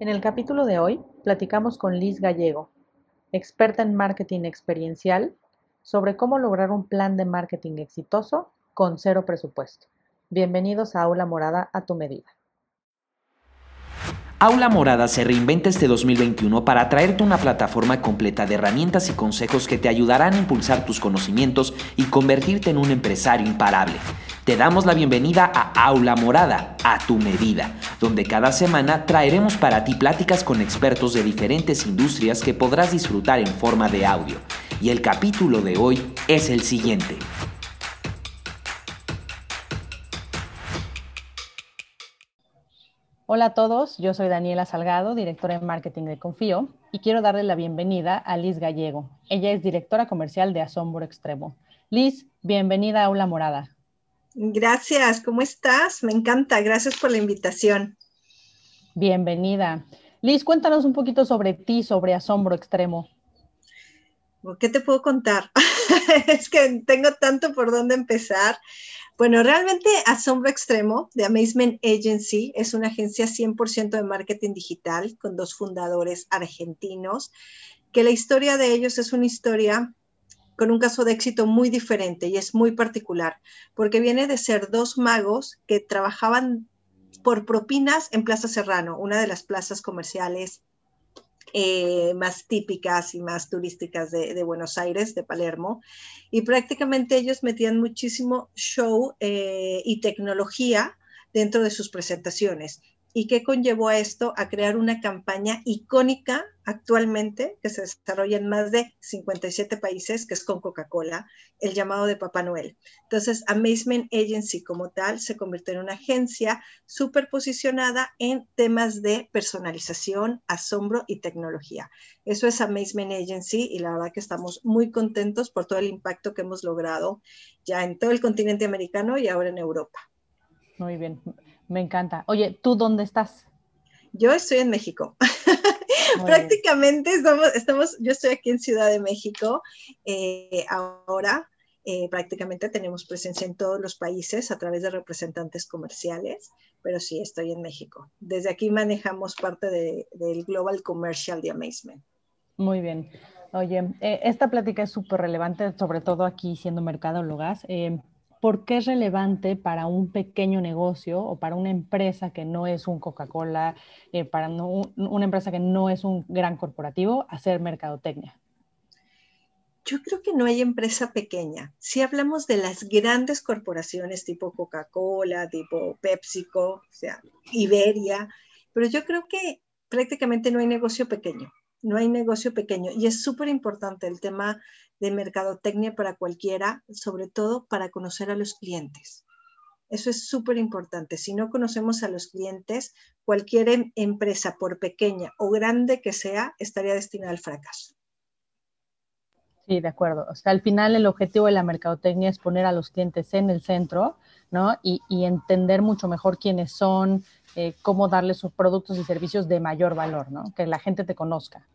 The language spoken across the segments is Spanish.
En el capítulo de hoy platicamos con Liz Gallego, experta en marketing experiencial, sobre cómo lograr un plan de marketing exitoso con cero presupuesto. Bienvenidos a Aula Morada a tu medida. Aula Morada se reinventa este 2021 para traerte una plataforma completa de herramientas y consejos que te ayudarán a impulsar tus conocimientos y convertirte en un empresario imparable. Te damos la bienvenida a Aula Morada, a tu medida, donde cada semana traeremos para ti pláticas con expertos de diferentes industrias que podrás disfrutar en forma de audio. Y el capítulo de hoy es el siguiente. Hola a todos, yo soy Daniela Salgado, directora de marketing de Confío, y quiero darle la bienvenida a Liz Gallego. Ella es directora comercial de Asombro Extremo. Liz, bienvenida a Aula Morada. Gracias, ¿cómo estás? Me encanta, gracias por la invitación. Bienvenida. Liz, cuéntanos un poquito sobre ti, sobre Asombro Extremo. ¿Qué te puedo contar? es que tengo tanto por dónde empezar. Bueno, realmente Asombro Extremo de Amazement Agency es una agencia 100% de marketing digital con dos fundadores argentinos, que la historia de ellos es una historia con un caso de éxito muy diferente y es muy particular, porque viene de ser dos magos que trabajaban por propinas en Plaza Serrano, una de las plazas comerciales eh, más típicas y más turísticas de, Buenos Aires, de Palermo, y prácticamente ellos metían muchísimo show eh, y tecnología dentro de sus presentaciones. ¿Y qué conllevó a esto? A crear una campaña icónica actualmente que se desarrolla en más de 57 países, que es con Coca-Cola, el llamado de Papá Noel. Entonces, Amazement Agency como tal se convirtió en una agencia súper posicionada en temas de personalización, asombro y tecnología. Eso es Amazement Agency y la verdad que estamos muy contentos por todo el impacto que hemos logrado ya en todo el continente americano y ahora en Europa. Muy bien. Me encanta. Oye, ¿tú dónde estás? Yo estoy en México. Prácticamente estamos, estamos, yo estoy aquí en Ciudad de México. Eh, ahora eh, prácticamente tenemos presencia en todos los países a través de representantes comerciales, pero sí estoy en México. Desde aquí manejamos parte del Global Commercial de Amazement. Muy bien. Oye, eh, esta plática es súper relevante, sobre todo aquí siendo mercadólogas. Eh, por qué es relevante para un pequeño negocio o para una empresa que no es un Coca-Cola, eh, para una empresa que no es un gran corporativo, hacer mercadotecnia? Yo creo que no hay empresa pequeña. Si hablamos de las grandes corporaciones tipo Coca-Cola, tipo PepsiCo, o sea, Iberia, pero yo creo que prácticamente no hay negocio pequeño no hay negocio pequeño. Y es súper importante el tema de mercadotecnia para cualquiera, sobre todo para conocer a los clientes. Eso es súper importante. Si no conocemos a los clientes, cualquier em, empresa, por pequeña o grande que sea, estaría destinada al fracaso. Sí, de acuerdo. O sea, al final el objetivo de la mercadotecnia es poner a los clientes en el centro, ¿no? Y, entender mucho mejor quiénes son, eh, cómo darles sus productos y servicios de mayor valor, ¿no? Que la gente te conozca.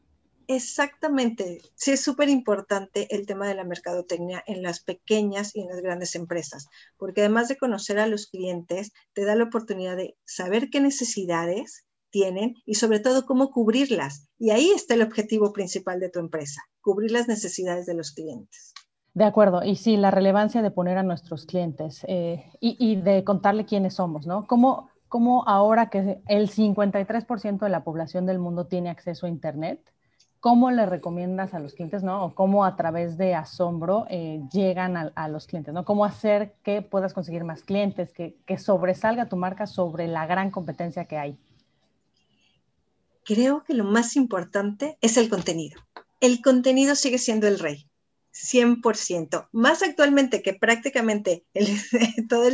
Exactamente. Sí, es súper importante el tema de la mercadotecnia en las pequeñas y en las grandes empresas, porque además de conocer a los clientes, te da la oportunidad de saber qué necesidades tienen y sobre todo cómo cubrirlas. Y ahí está el objetivo principal de tu empresa, cubrir las necesidades de los clientes. De acuerdo, y sí, la relevancia de poner a nuestros clientes eh, y, de contarle quiénes somos, ¿no? ¿Cómo, ¿Cómo ahora que el 53% de la población del mundo tiene acceso a Internet, ¿cómo le recomiendas a los clientes, ¿no? O cómo a través de asombro eh, llegan a, los clientes, ¿no? ¿Cómo hacer que puedas conseguir más clientes, que, que sobresalga tu marca sobre la gran competencia que hay? Creo que lo más importante es el contenido. El contenido sigue siendo el rey. 100%. Más actualmente que prácticamente toda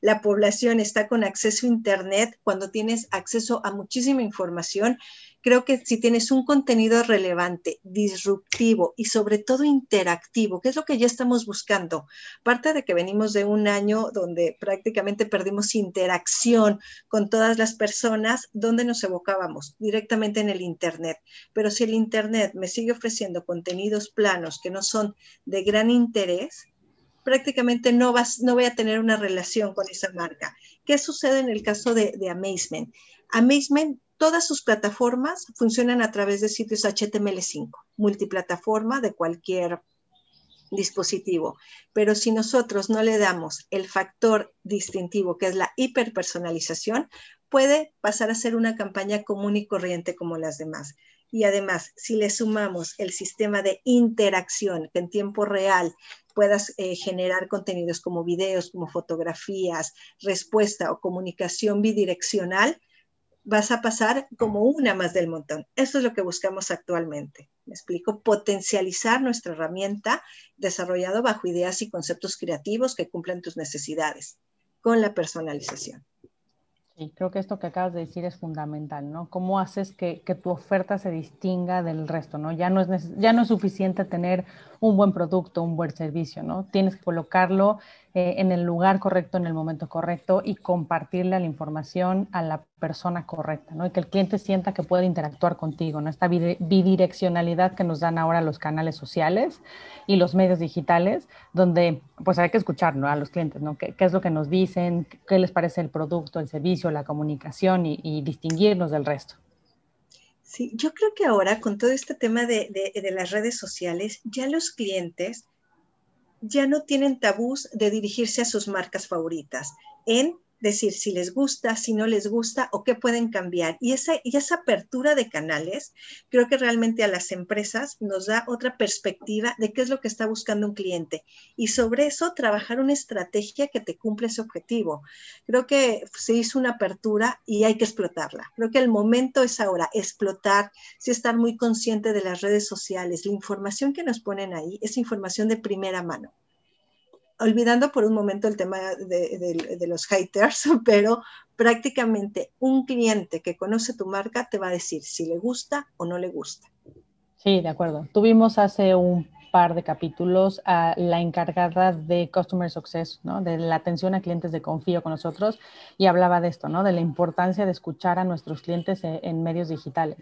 la población está con acceso a Internet, cuando tienes acceso a muchísima información, creo que si tienes un contenido relevante, disruptivo y sobre todo interactivo, que es lo que ya estamos buscando, parte de que venimos de un año donde prácticamente perdimos interacción con todas las personas, donde nos evocábamos directamente en el Internet. Pero si el Internet me sigue ofreciendo contenidos planos que no son de gran interés, prácticamente no, vas, no voy a tener una relación con esa marca. ¿Qué sucede en el caso de, de Amazement? Amazement todas sus plataformas funcionan a través de sitios HTML5, multiplataforma de cualquier dispositivo. Pero si nosotros no le damos el factor distintivo, que es la hiperpersonalización, puede pasar a ser una campaña común y corriente como las demás. Y además, si le sumamos el sistema de interacción, que en tiempo real puedas eh, generar contenidos como videos, como fotografías, respuesta o comunicación bidireccional, vas a pasar como una más del montón. Eso es lo que buscamos actualmente. Me explico, potencializar nuestra herramienta desarrollado bajo ideas y conceptos creativos que cumplan tus necesidades con la personalización. Sí, creo que esto que acabas de decir es fundamental, ¿no? ¿Cómo haces que, que tu oferta se distinga del resto, ¿no? Ya no, es ya no es suficiente tener un buen producto, un buen servicio, ¿no? Tienes que colocarlo eh, en el lugar correcto, en el momento correcto y compartirle la información a la persona correcta, ¿no? Y que el cliente sienta que puede interactuar contigo, ¿no? Esta bidireccionalidad que nos dan ahora los canales sociales y los medios digitales, donde pues hay que escuchar, ¿no? A los clientes, ¿no? ¿Qué, es lo que nos dicen? ¿Qué les parece el producto, el servicio, la comunicación y, distinguirnos del resto? Sí, yo creo que ahora con todo este tema de, de las redes sociales, ya los clientes ya no tienen tabús de dirigirse a sus marcas favoritas. En decir si les gusta, si no les gusta o qué pueden cambiar. Y esa, y esa apertura de canales creo que realmente a las empresas nos da otra perspectiva de qué es lo que está buscando un cliente y sobre eso trabajar una estrategia que te cumple ese objetivo. Creo que se hizo una apertura y hay que explotarla. Creo que el momento es ahora, explotar, si estar muy consciente de las redes sociales, la información que nos ponen ahí es información de primera mano olvidando por un momento el tema de, los haters, pero prácticamente un cliente que conoce tu marca te va a decir si le gusta o no le gusta. Sí, de acuerdo. Tuvimos hace un par de capítulos a la encargada de Customer Success, ¿no? de la atención a clientes de confío con nosotros y hablaba de esto, ¿no? de la importancia de escuchar a nuestros clientes e, en, medios digitales.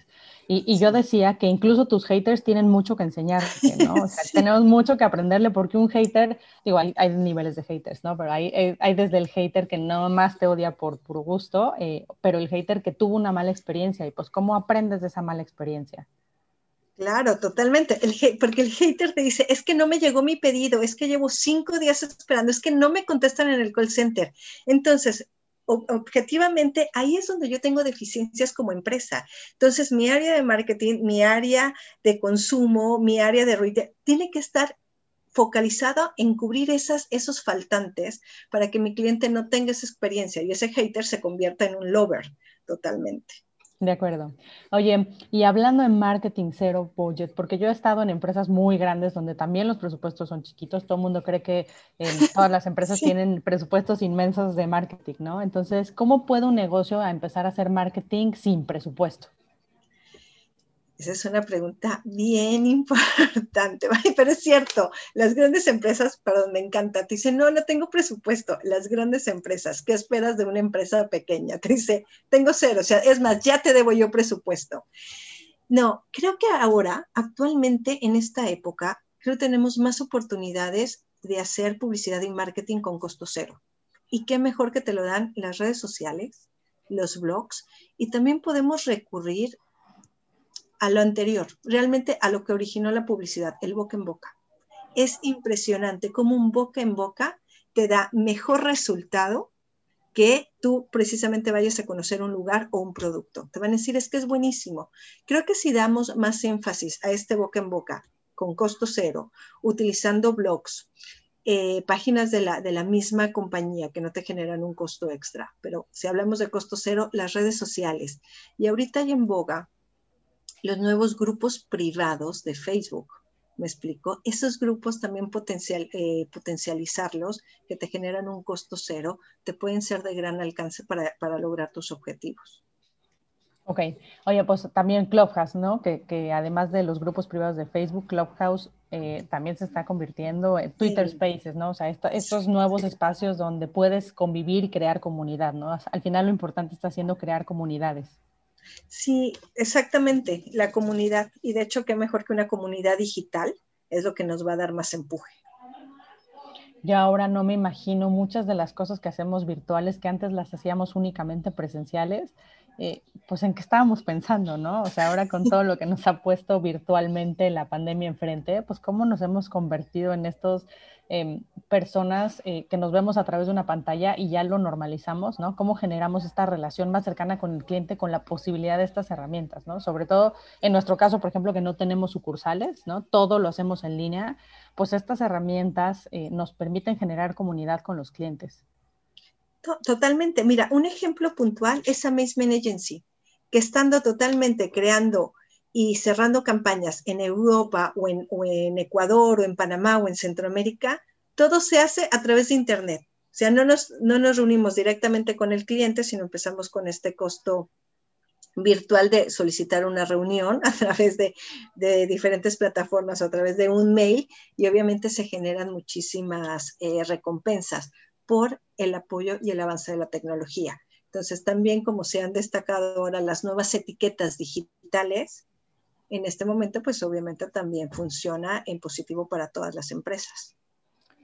Y, yo decía que incluso tus haters tienen mucho que enseñar, ¿no? O sea, tenemos mucho que aprenderle porque un hater, digo, hay, hay, niveles de haters, ¿no? Pero hay, hay desde el hater que no más te odia por puro gusto, eh, pero el hater que tuvo una mala experiencia y pues cómo aprendes de esa mala experiencia. Claro, totalmente. porque el hater te dice, es que no me llegó mi pedido, es que llevo cinco días esperando, es que no me contestan en el call center. Entonces, objetivamente, ahí es donde yo tengo deficiencias como empresa. Entonces, mi área de marketing, mi área de consumo, mi área de retail, tiene que estar focalizado en cubrir esas, esos faltantes para que mi cliente no tenga esa experiencia y ese hater se convierta en un lover totalmente. De acuerdo. Oye, y hablando en marketing cero budget, porque yo he estado en empresas muy grandes donde también los presupuestos son chiquitos, todo el mundo cree que todas las empresas tienen presupuestos inmensos de marketing, ¿no? Entonces, ¿cómo puede un negocio empezar a hacer marketing sin presupuesto? Esa es una pregunta bien importante, pero es cierto, las grandes empresas, perdón, me encanta, te dicen, no, no tengo presupuesto. Las grandes empresas, ¿qué esperas de una empresa pequeña? Te dice, tengo cero, o sea, es más, ya te debo yo presupuesto. No, creo que ahora, actualmente, en esta época, creo que tenemos más oportunidades de hacer publicidad y marketing con costo cero. Y qué mejor que te lo dan las redes sociales, los blogs, y también podemos recurrir a lo anterior, realmente a lo que originó la publicidad, el boca en boca. Es impresionante cómo un boca en boca te da mejor resultado que tú precisamente vayas a conocer un lugar o un producto. Te van a decir, es que es buenísimo. Creo que si damos más énfasis a este boca en boca con costo cero, utilizando blogs, eh, páginas de la, de la misma compañía que no te generan un costo extra, pero si hablamos de costo cero, las redes sociales. Y ahorita hay en boga los nuevos grupos privados de Facebook. ¿Me explico? Esos grupos también potencial, eh, potencializarlos, que te generan un costo cero, te pueden ser de gran alcance para, lograr tus objetivos. Ok, oye, pues también Clubhouse, ¿no? Que, además de los grupos privados de Facebook, Clubhouse eh, también se está convirtiendo en Twitter Spaces, ¿no? O sea, estos nuevos espacios donde puedes convivir y crear comunidad, ¿no? Al final lo importante está siendo crear comunidades. Sí, exactamente, la comunidad. Y de hecho, qué mejor que una comunidad digital es lo que nos va a dar más empuje. Yo ahora no me imagino muchas de las cosas que hacemos virtuales que antes las hacíamos únicamente presenciales eh, pues en qué estábamos pensando, ¿no? O sea, ahora con todo lo que nos ha puesto virtualmente la pandemia enfrente, pues cómo nos hemos convertido en estos em, personas eh, que nos vemos a través de una pantalla y ya lo normalizamos, ¿no? Cómo generamos esta relación más cercana con el cliente con la posibilidad de estas herramientas, ¿no? Sobre todo en nuestro caso, por ejemplo, que no tenemos sucursales, ¿no? Todo lo hacemos en línea, pues estas herramientas eh, nos permiten generar comunidad con los clientes. Totalmente. Mira, un ejemplo puntual es Amazement Agency, que estando totalmente creando y cerrando campañas en Europa o en, Ecuador o en Panamá o en Centroamérica, todo se hace a través de Internet. O sea, no nos, no nos reunimos directamente con el cliente, sino empezamos con este costo virtual de solicitar una reunión a través de, diferentes plataformas o a través de un mail y obviamente se generan muchísimas eh, recompensas por el apoyo y el avance de la tecnología. Entonces, también como se han destacado ahora las nuevas etiquetas digitales, en este momento, pues obviamente también funciona en positivo para todas las empresas.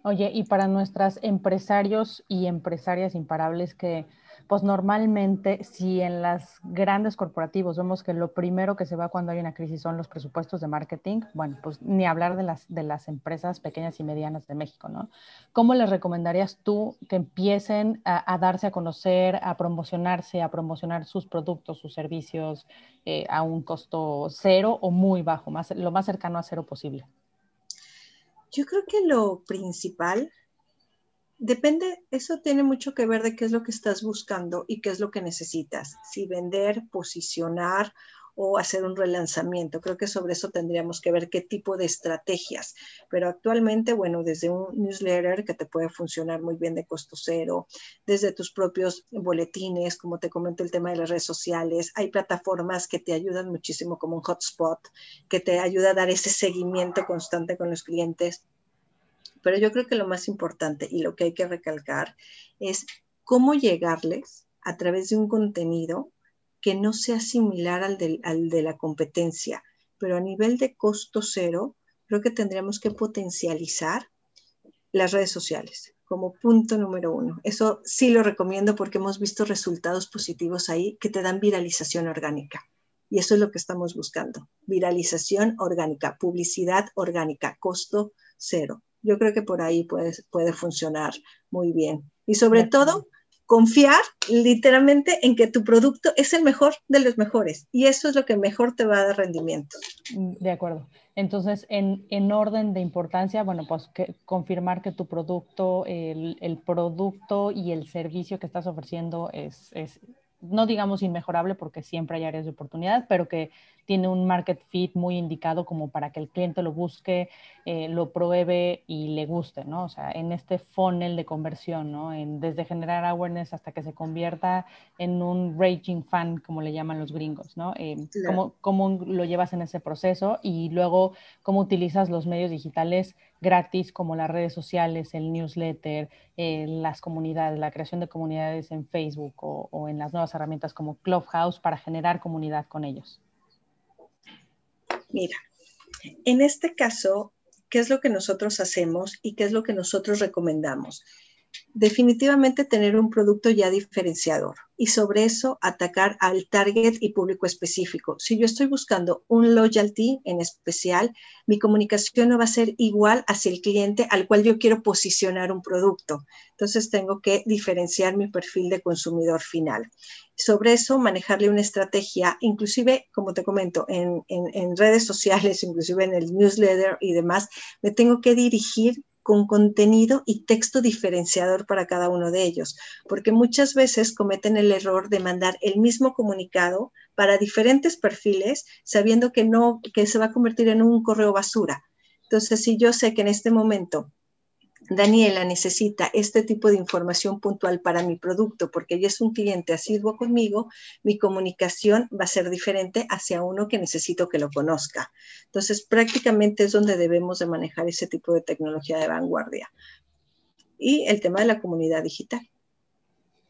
Oye, y para nuestras empresarios y empresarias imparables que pues normalmente si en las grandes corporativos vemos que lo primero que se va cuando hay una crisis son los presupuestos de marketing, bueno, pues ni hablar de las, de las empresas pequeñas y medianas de México, ¿no? ¿Cómo les recomendarías tú que empiecen a, darse a conocer, a promocionarse, a promocionar sus productos, sus servicios eh, a un costo cero o muy bajo, más, lo más cercano a cero posible? Yo creo que lo principal Depende, eso tiene mucho que ver de qué es lo que estás buscando y qué es lo que necesitas. Si vender, posicionar o hacer un relanzamiento. Creo que sobre eso tendríamos que ver qué tipo de estrategias. Pero actualmente, bueno, desde un newsletter que te puede funcionar muy bien de costo cero, desde tus propios boletines, como te comento el tema de las redes sociales, hay plataformas que te ayudan muchísimo como un hotspot, que te ayuda a dar ese seguimiento constante con los clientes pero yo creo que lo más importante y lo que hay que recalcar es cómo llegarles a través de un contenido que no sea similar al, al de la competencia, pero a nivel de costo cero, creo que tendríamos que potencializar las redes sociales como punto número uno. Eso sí lo recomiendo porque hemos visto resultados positivos ahí que te dan viralización orgánica. Y eso es lo que estamos buscando. Viralización orgánica, publicidad orgánica, costo cero. Yo creo que por ahí puede, puede funcionar muy bien. Y sobre todo, confiar literalmente en que tu producto es el mejor de los mejores y eso es lo que mejor te va a dar rendimiento. Mm, de acuerdo. Entonces, en, en orden de importancia, bueno, pues que, confirmar que tu producto, el, el, producto y el servicio que estás ofreciendo es, es no digamos inmejorable porque siempre hay áreas de oportunidad, pero que tiene un market fit muy indicado como para que el cliente lo busque, eh, lo pruebe y le guste, ¿no? O sea, en este funnel de conversión, ¿no? En, desde generar awareness hasta que se convierta en un raging fan, como le llaman los gringos, ¿no? Eh, ¿cómo, ¿Cómo lo llevas en ese proceso? Y luego, ¿cómo utilizas los medios digitales gratis como las redes sociales, el newsletter, eh, las comunidades, la creación de comunidades en Facebook o, o, en las nuevas herramientas como Clubhouse para generar comunidad con ellos? Mira, en este caso, ¿qué es lo que nosotros hacemos y qué es lo que nosotros recomendamos? Definitivamente tener un producto ya diferenciador y sobre eso atacar al target y público específico. Si yo estoy buscando un loyalty en especial, mi comunicación no va a ser igual hacia el cliente al cual yo quiero posicionar un producto. Entonces tengo que diferenciar mi perfil de consumidor final. Sobre eso, manejarle una estrategia, inclusive, como te comento, en, en redes sociales, inclusive en el newsletter y demás, me tengo que dirigir con contenido y texto diferenciador para cada uno de ellos, porque muchas veces cometen el error de mandar el mismo comunicado para diferentes perfiles, sabiendo que no que se va a convertir en un correo basura. Entonces, si yo sé que en este momento Daniela necesita este tipo de información puntual para mi producto porque ella es un cliente asiduo conmigo, mi comunicación va a ser diferente hacia uno que necesito que lo conozca. Entonces, prácticamente es donde debemos de manejar ese tipo de tecnología de vanguardia. Y el tema de la comunidad digital.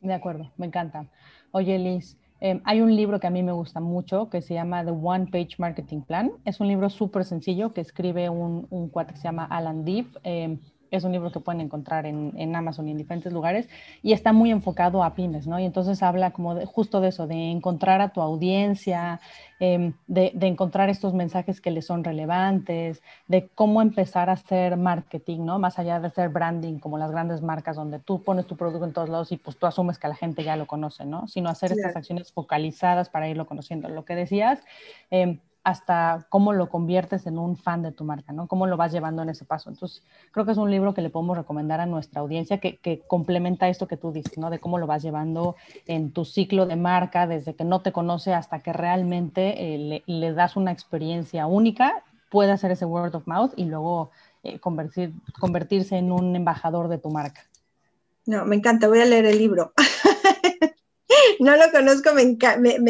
De acuerdo, me encanta. Oye, Liz, em, hay un libro que a mí me gusta mucho que se llama The One Page Marketing Plan. Es un libro súper sencillo que escribe un, un cuate que se llama Alan Deep. Em, es un libro que pueden encontrar en, Amazon y en diferentes lugares y está muy enfocado a pymes, ¿no? Y entonces habla como de, justo de eso, de encontrar a tu audiencia, em, de, encontrar estos mensajes que les son relevantes, de cómo empezar a hacer marketing, ¿no? Más allá de hacer branding como las grandes marcas donde tú pones tu producto en todos lados y pues tú asumes que la gente ya lo conoce, ¿no? Sino hacer estas acciones focalizadas para irlo conociendo. Lo que decías, eh, hasta cómo lo conviertes en un fan de tu marca, ¿no? Cómo lo vas llevando en ese paso. Entonces, creo que es un libro que le podemos recomendar a nuestra audiencia que, complementa esto que tú dices, ¿no? De cómo lo vas llevando en tu ciclo de marca, desde que no te conoce hasta que realmente eh, le, das una experiencia única, puede hacer ese word of mouth y luego eh, convertir, convertirse en un embajador de tu marca. No, me encanta, voy a leer el libro. no lo conozco, me,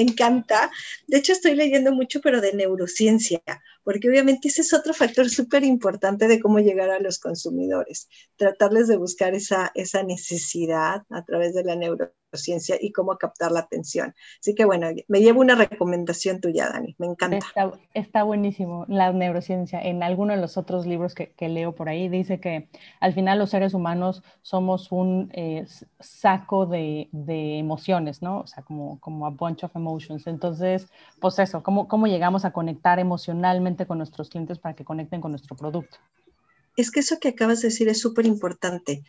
encanta. De hecho, estoy leyendo mucho, pero de neurociencia, porque obviamente ese es otro factor súper importante de cómo llegar a los consumidores, tratarles de buscar esa, esa necesidad a través de la neurociencia ciencia y cómo captar la atención. Así que bueno, me llevo una recomendación tuya, Dani, me encanta. Está, buenísimo la neurociencia. En alguno de los otros libros que, leo por ahí dice que al final los seres humanos somos un eh, saco de, emociones, ¿no? O sea, como, como a bunch of emotions. Entonces, pues eso, ¿cómo, ¿cómo llegamos a conectar emocionalmente con nuestros clientes para que conecten con nuestro producto? Es que eso que acabas de decir es súper importante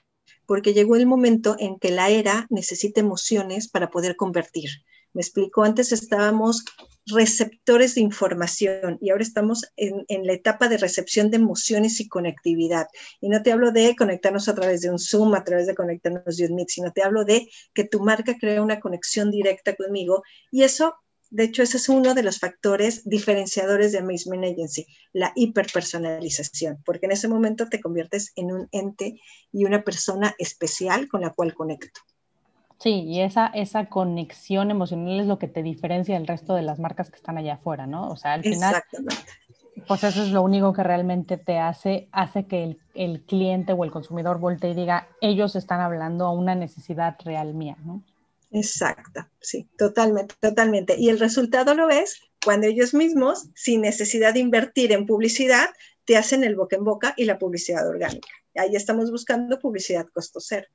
porque llegó el momento en que la era necesita emociones para poder convertir. Me explico, antes estábamos receptores de información y ahora estamos en, la etapa de recepción de emociones y conectividad. Y no te hablo de conectarnos a través de un Zoom, a través de conectarnos de un Meet, sino te hablo de que tu marca crea una conexión directa conmigo y eso de hecho, ese es uno de los factores diferenciadores de Amazement Agency, la hiperpersonalización, porque en ese momento te conviertes en un ente y una persona especial con la cual conecto. Sí, y esa, esa conexión emocional es lo que te diferencia del resto de las marcas que están allá afuera, ¿no? O sea, al final, Exactamente. pues eso es lo único que realmente te hace, hace que el, el cliente o el consumidor voltee y diga, ellos están hablando a una necesidad real mía, ¿no? Exacto, sí, totalmente, totalmente. Y el resultado lo ves cuando ellos mismos, sin necesidad de invertir en publicidad, te hacen el boca en boca y la publicidad orgánica. Ahí estamos buscando publicidad costo cero.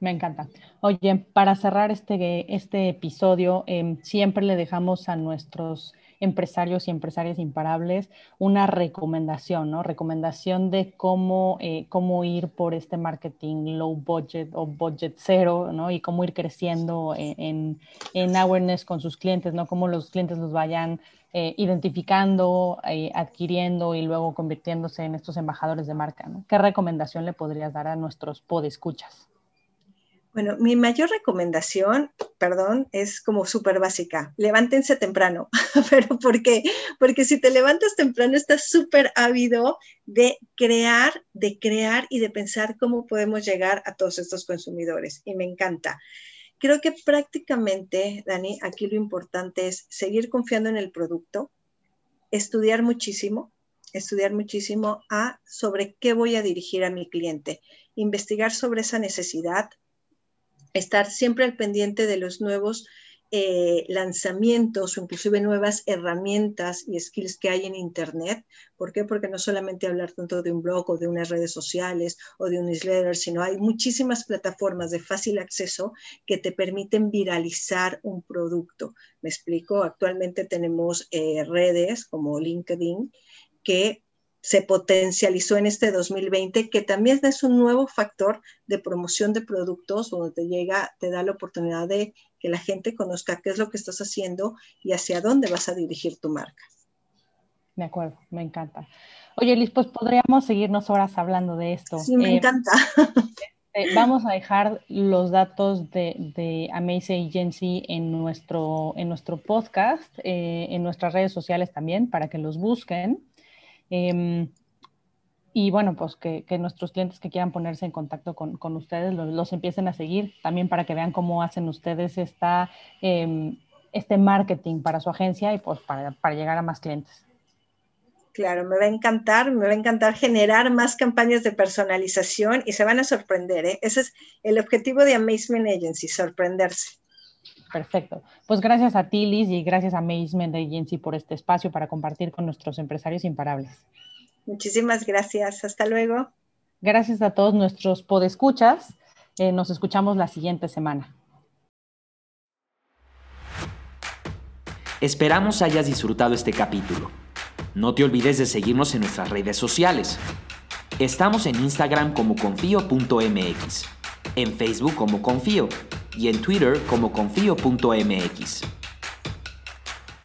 Me encanta. Oye, para cerrar este, este episodio, em, siempre le dejamos a nuestros empresarios y empresarias imparables una recomendación, ¿no? Recomendación de cómo, eh, cómo ir por este marketing low budget o budget cero, ¿no? Y cómo ir creciendo en, en awareness con sus clientes, ¿no? Cómo los clientes los vayan eh, identificando, eh, adquiriendo y luego convirtiéndose en estos embajadores de marca, ¿no? ¿Qué recomendación le podrías dar a nuestros podescuchas? Bueno, mi mayor recomendación, perdón, es como súper básica. Levántense temprano. ¿Pero por qué? Porque si te levantas temprano, estás súper ávido de crear, de crear y de pensar cómo podemos llegar a todos estos consumidores. Y me encanta. Creo que prácticamente, Dani, aquí lo importante es seguir confiando en el producto, estudiar muchísimo, estudiar muchísimo a sobre qué voy a dirigir a mi cliente, investigar sobre esa necesidad, estar siempre al pendiente de los nuevos eh, lanzamientos o inclusive nuevas herramientas y skills que hay en Internet. ¿Por qué? Porque no solamente hablar tanto de un blog o de unas redes sociales o de un newsletter, sino hay muchísimas plataformas de fácil acceso que te permiten viralizar un producto. Me explico, actualmente tenemos eh, redes como LinkedIn que se potencializó en este 2020, que también es un nuevo factor de promoción de productos, donde te llega, te da la oportunidad de que la gente conozca qué es lo que estás haciendo y hacia dónde vas a dirigir tu marca. De acuerdo, me encanta. Oye, Liz, pues podríamos seguirnos horas hablando de esto. Sí, me eh, encanta. Este, vamos a dejar los datos de, de Amazing Agency en nuestro, en nuestro podcast, eh, en nuestras redes sociales también, para que los busquen. Em, y bueno, pues que, nuestros clientes que quieran ponerse en contacto con, ustedes los, empiecen a seguir también para que vean cómo hacen ustedes esta, em, este marketing para su agencia y pues para, para, llegar a más clientes. Claro, me va a encantar, me va a encantar generar más campañas de personalización y se van a sorprender. ¿eh? Ese es el objetivo de Amazement Agency, sorprenderse. Perfecto. Pues gracias a ti, Liz, y gracias a Amazement Agency por este espacio para compartir con nuestros empresarios imparables. Muchísimas gracias. Hasta luego. Gracias a todos nuestros podescuchas. Eh, nos escuchamos la siguiente semana. Esperamos hayas disfrutado este capítulo. No te olvides de seguirnos en nuestras redes sociales. Estamos en Instagram como confío.mx, en Facebook como confío y en Twitter como confío.mx.